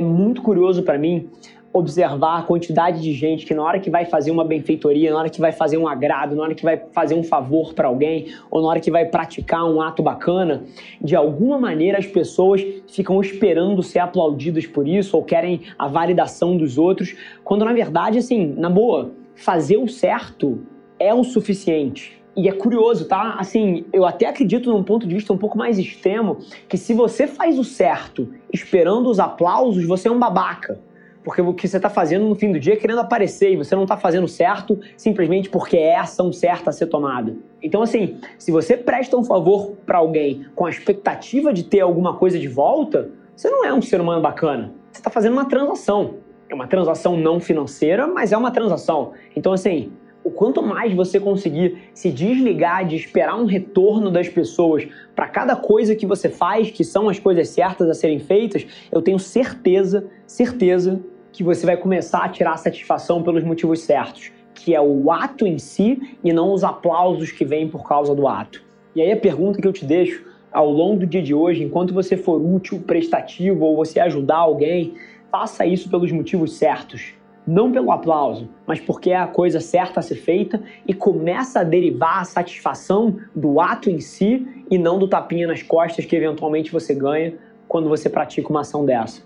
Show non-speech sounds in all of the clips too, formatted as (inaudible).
é muito curioso para mim observar a quantidade de gente que na hora que vai fazer uma benfeitoria, na hora que vai fazer um agrado, na hora que vai fazer um favor para alguém, ou na hora que vai praticar um ato bacana, de alguma maneira as pessoas ficam esperando ser aplaudidas por isso ou querem a validação dos outros, quando na verdade, assim, na boa, fazer o certo é o suficiente. E é curioso, tá? Assim, eu até acredito num ponto de vista um pouco mais extremo que se você faz o certo esperando os aplausos, você é um babaca. Porque o que você está fazendo no fim do dia é querendo aparecer e você não está fazendo certo simplesmente porque é a ação certa a ser tomada. Então, assim, se você presta um favor para alguém com a expectativa de ter alguma coisa de volta, você não é um ser humano bacana. Você está fazendo uma transação. É uma transação não financeira, mas é uma transação. Então, assim, o quanto mais você conseguir se desligar de esperar um retorno das pessoas para cada coisa que você faz, que são as coisas certas a serem feitas, eu tenho certeza, certeza que você vai começar a tirar satisfação pelos motivos certos, que é o ato em si e não os aplausos que vêm por causa do ato. E aí a pergunta que eu te deixo ao longo do dia de hoje, enquanto você for útil, prestativo ou você ajudar alguém, faça isso pelos motivos certos não pelo aplauso, mas porque é a coisa certa a ser feita e começa a derivar a satisfação do ato em si e não do tapinha nas costas que eventualmente você ganha quando você pratica uma ação dessa.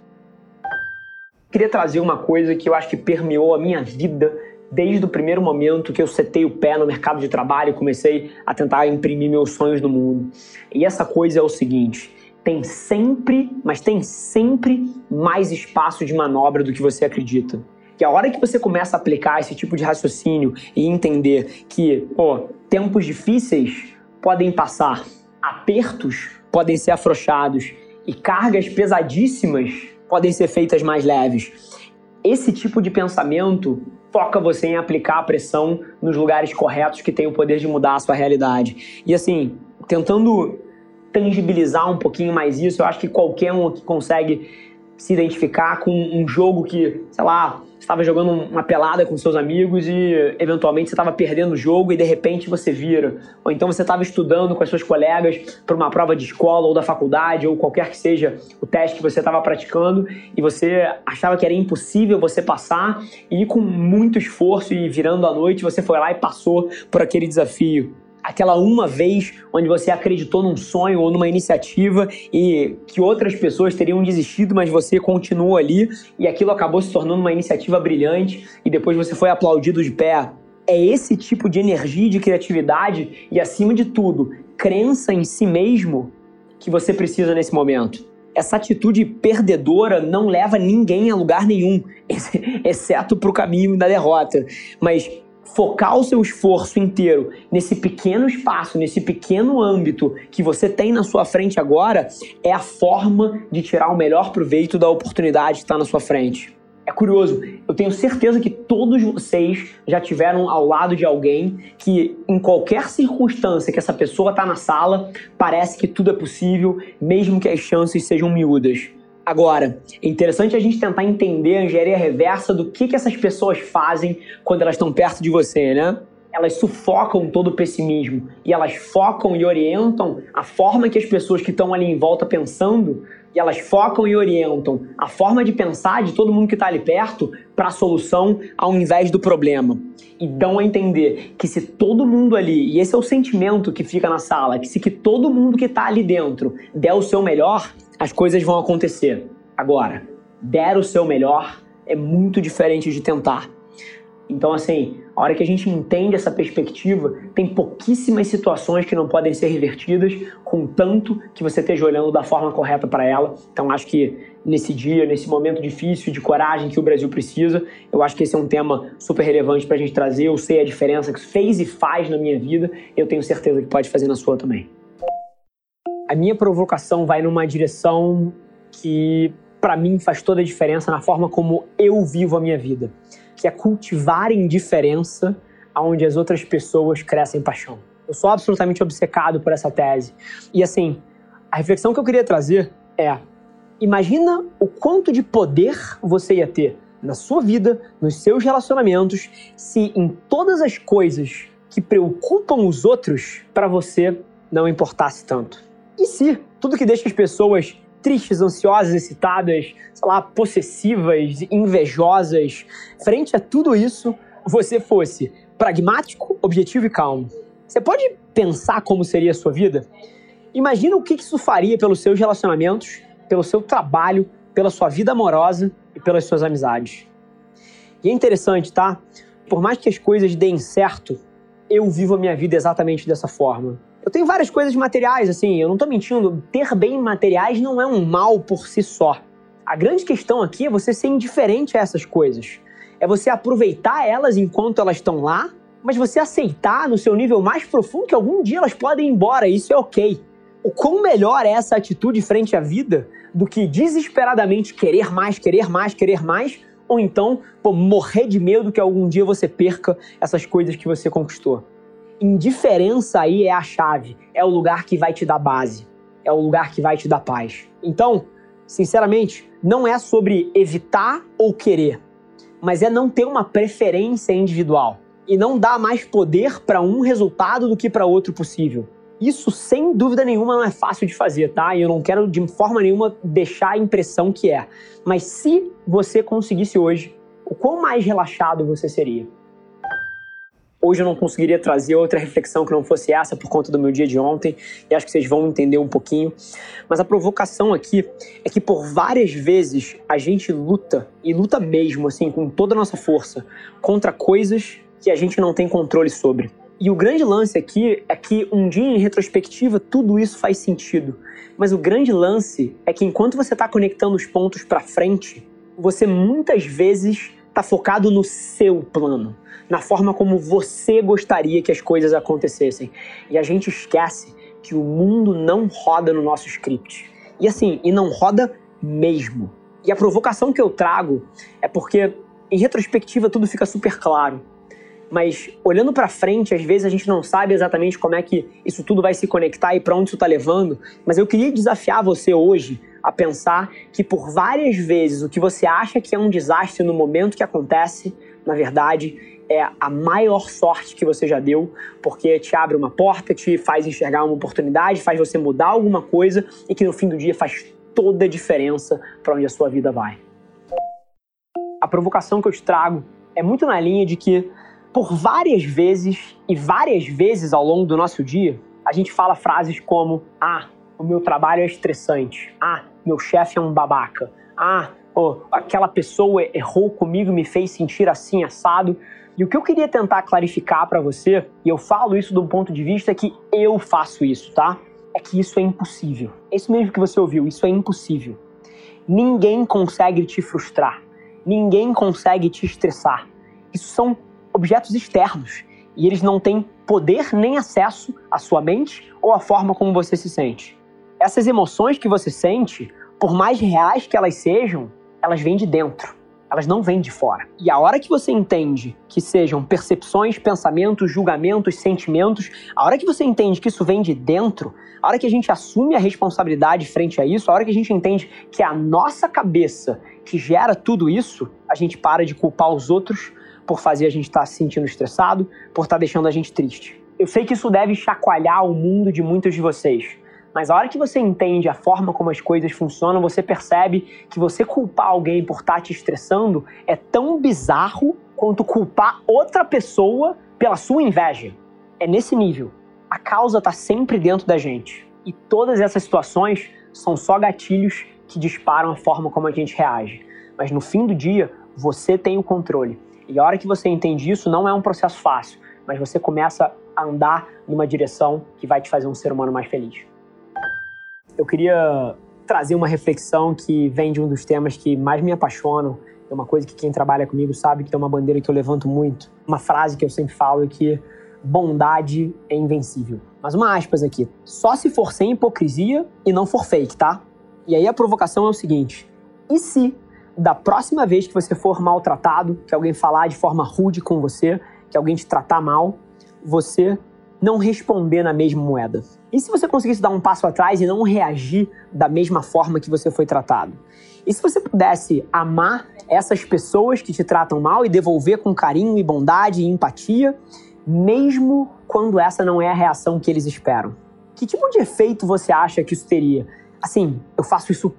Queria trazer uma coisa que eu acho que permeou a minha vida desde o primeiro momento que eu setei o pé no mercado de trabalho e comecei a tentar imprimir meus sonhos no mundo. E essa coisa é o seguinte: tem sempre, mas tem sempre mais espaço de manobra do que você acredita que a hora que você começa a aplicar esse tipo de raciocínio e entender que, pô, tempos difíceis podem passar, apertos podem ser afrouxados e cargas pesadíssimas podem ser feitas mais leves. Esse tipo de pensamento foca você em aplicar a pressão nos lugares corretos que têm o poder de mudar a sua realidade. E assim, tentando tangibilizar um pouquinho mais isso, eu acho que qualquer um que consegue se identificar com um jogo que, sei lá, estava jogando uma pelada com seus amigos e eventualmente você estava perdendo o jogo e de repente você vira. Ou então você estava estudando com as suas colegas para uma prova de escola ou da faculdade ou qualquer que seja o teste que você estava praticando e você achava que era impossível você passar e com muito esforço e virando a noite você foi lá e passou por aquele desafio aquela uma vez onde você acreditou num sonho ou numa iniciativa e que outras pessoas teriam desistido, mas você continuou ali e aquilo acabou se tornando uma iniciativa brilhante e depois você foi aplaudido de pé. É esse tipo de energia, de criatividade e, acima de tudo, crença em si mesmo que você precisa nesse momento. Essa atitude perdedora não leva ninguém a lugar nenhum, (laughs) exceto para o caminho da derrota. Mas focar o seu esforço inteiro nesse pequeno espaço, nesse pequeno âmbito que você tem na sua frente agora, é a forma de tirar o melhor proveito da oportunidade que está na sua frente. É curioso, eu tenho certeza que todos vocês já tiveram ao lado de alguém que, em qualquer circunstância que essa pessoa está na sala, parece que tudo é possível, mesmo que as chances sejam miúdas. Agora, é interessante a gente tentar entender a engenharia reversa do que, que essas pessoas fazem quando elas estão perto de você, né? Elas sufocam todo o pessimismo e elas focam e orientam a forma que as pessoas que estão ali em volta pensando e elas focam e orientam a forma de pensar de todo mundo que está ali perto para a solução ao invés do problema. E dão a entender que se todo mundo ali, e esse é o sentimento que fica na sala, que se que todo mundo que está ali dentro der o seu melhor, as coisas vão acontecer. Agora, der o seu melhor é muito diferente de tentar. Então, assim, A hora que a gente entende essa perspectiva, tem pouquíssimas situações que não podem ser revertidas, contanto que você esteja olhando da forma correta para ela. Então, acho que nesse dia, nesse momento difícil de coragem que o Brasil precisa, eu acho que esse é um tema super relevante para a gente trazer. Eu sei a diferença que fez e faz na minha vida, eu tenho certeza que pode fazer na sua também. A minha provocação vai numa direção que, para mim, faz toda a diferença na forma como eu vivo a minha vida que é cultivar indiferença aonde as outras pessoas crescem paixão. Eu sou absolutamente obcecado por essa tese. E assim, a reflexão que eu queria trazer é: imagina o quanto de poder você ia ter na sua vida, nos seus relacionamentos, se em todas as coisas que preocupam os outros para você não importasse tanto. E se tudo que deixa as pessoas tristes, ansiosas, excitadas, sei lá, possessivas, invejosas. Frente a tudo isso, você fosse pragmático, objetivo e calmo. Você pode pensar como seria a sua vida? Imagina o que isso faria pelos seus relacionamentos, pelo seu trabalho, pela sua vida amorosa e pelas suas amizades. E é interessante, tá? Por mais que as coisas deem certo, eu vivo a minha vida exatamente dessa forma. Eu tenho várias coisas materiais, assim, eu não tô mentindo. Ter bem materiais não é um mal por si só. A grande questão aqui é você ser indiferente a essas coisas. É você aproveitar elas enquanto elas estão lá, mas você aceitar no seu nível mais profundo que algum dia elas podem ir embora, isso é ok. O quão melhor é essa atitude frente à vida do que desesperadamente querer mais, querer mais, querer mais, ou então pô, morrer de medo que algum dia você perca essas coisas que você conquistou indiferença aí é a chave, é o lugar que vai te dar base, é o lugar que vai te dar paz. Então, sinceramente, não é sobre evitar ou querer, mas é não ter uma preferência individual e não dar mais poder para um resultado do que para outro possível. Isso, sem dúvida nenhuma, não é fácil de fazer, tá? E eu não quero de forma nenhuma deixar a impressão que é. Mas se você conseguisse hoje, o quão mais relaxado você seria? Hoje eu não conseguiria trazer outra reflexão que não fosse essa por conta do meu dia de ontem, e acho que vocês vão entender um pouquinho. Mas a provocação aqui é que por várias vezes a gente luta, e luta mesmo, assim, com toda a nossa força, contra coisas que a gente não tem controle sobre. E o grande lance aqui é que um dia em retrospectiva tudo isso faz sentido. Mas o grande lance é que enquanto você está conectando os pontos para frente, você muitas vezes está focado no seu plano na forma como você gostaria que as coisas acontecessem. E a gente esquece que o mundo não roda no nosso script. E assim, e não roda mesmo. E a provocação que eu trago é porque, em retrospectiva, tudo fica super claro. Mas olhando para frente, às vezes a gente não sabe exatamente como é que isso tudo vai se conectar e para onde isso está levando. Mas eu queria desafiar você hoje a pensar que por várias vezes o que você acha que é um desastre no momento que acontece, na verdade, é a maior sorte que você já deu, porque te abre uma porta, te faz enxergar uma oportunidade, faz você mudar alguma coisa e que no fim do dia faz toda a diferença para onde a sua vida vai. A provocação que eu te trago é muito na linha de que, por várias vezes e várias vezes ao longo do nosso dia, a gente fala frases como: Ah, o meu trabalho é estressante. Ah, meu chefe é um babaca. Ah, oh, aquela pessoa errou comigo e me fez sentir assim assado. E o que eu queria tentar clarificar para você, e eu falo isso do ponto de vista que eu faço isso, tá? É que isso é impossível. É isso mesmo que você ouviu, isso é impossível. Ninguém consegue te frustrar. Ninguém consegue te estressar. Isso são objetos externos e eles não têm poder nem acesso à sua mente ou à forma como você se sente. Essas emoções que você sente, por mais reais que elas sejam, elas vêm de dentro elas não vêm de fora. E a hora que você entende que sejam percepções, pensamentos, julgamentos, sentimentos, a hora que você entende que isso vem de dentro, a hora que a gente assume a responsabilidade frente a isso, a hora que a gente entende que é a nossa cabeça que gera tudo isso, a gente para de culpar os outros por fazer a gente estar tá se sentindo estressado, por estar tá deixando a gente triste. Eu sei que isso deve chacoalhar o mundo de muitos de vocês. Mas a hora que você entende a forma como as coisas funcionam, você percebe que você culpar alguém por estar tá te estressando é tão bizarro quanto culpar outra pessoa pela sua inveja. É nesse nível. A causa está sempre dentro da gente. E todas essas situações são só gatilhos que disparam a forma como a gente reage. Mas no fim do dia, você tem o controle. E a hora que você entende isso, não é um processo fácil, mas você começa a andar numa direção que vai te fazer um ser humano mais feliz. Eu queria trazer uma reflexão que vem de um dos temas que mais me apaixonam. É uma coisa que quem trabalha comigo sabe que é uma bandeira que eu levanto muito. Uma frase que eu sempre falo é que bondade é invencível. Mas uma aspas aqui. Só se for sem hipocrisia e não for fake, tá? E aí a provocação é o seguinte: e se da próxima vez que você for maltratado, que alguém falar de forma rude com você, que alguém te tratar mal, você não responder na mesma moeda? E se você conseguisse dar um passo atrás e não reagir da mesma forma que você foi tratado? E se você pudesse amar essas pessoas que te tratam mal e devolver com carinho e bondade e empatia, mesmo quando essa não é a reação que eles esperam? Que tipo de efeito você acha que isso teria? Assim, eu faço isso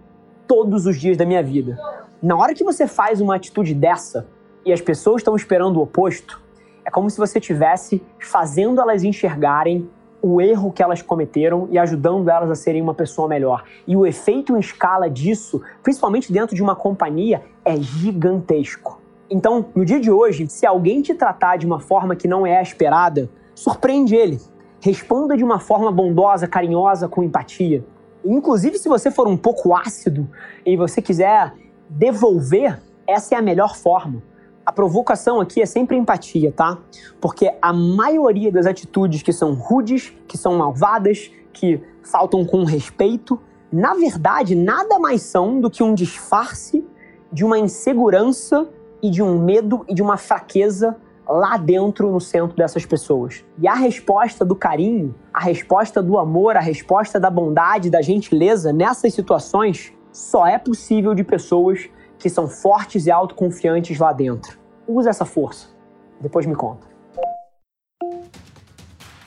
todos os dias da minha vida. Na hora que você faz uma atitude dessa e as pessoas estão esperando o oposto, é como se você estivesse fazendo elas enxergarem o erro que elas cometeram e ajudando elas a serem uma pessoa melhor. E o efeito em escala disso, principalmente dentro de uma companhia, é gigantesco. Então, no dia de hoje, se alguém te tratar de uma forma que não é esperada, surpreende ele. Responda de uma forma bondosa, carinhosa, com empatia. Inclusive, se você for um pouco ácido e você quiser devolver, essa é a melhor forma. A provocação aqui é sempre empatia, tá? Porque a maioria das atitudes que são rudes, que são malvadas, que faltam com respeito, na verdade, nada mais são do que um disfarce de uma insegurança e de um medo e de uma fraqueza lá dentro no centro dessas pessoas. E a resposta do carinho, a resposta do amor, a resposta da bondade, da gentileza nessas situações só é possível de pessoas que são fortes e autoconfiantes lá dentro. Usa essa força. Depois me conta.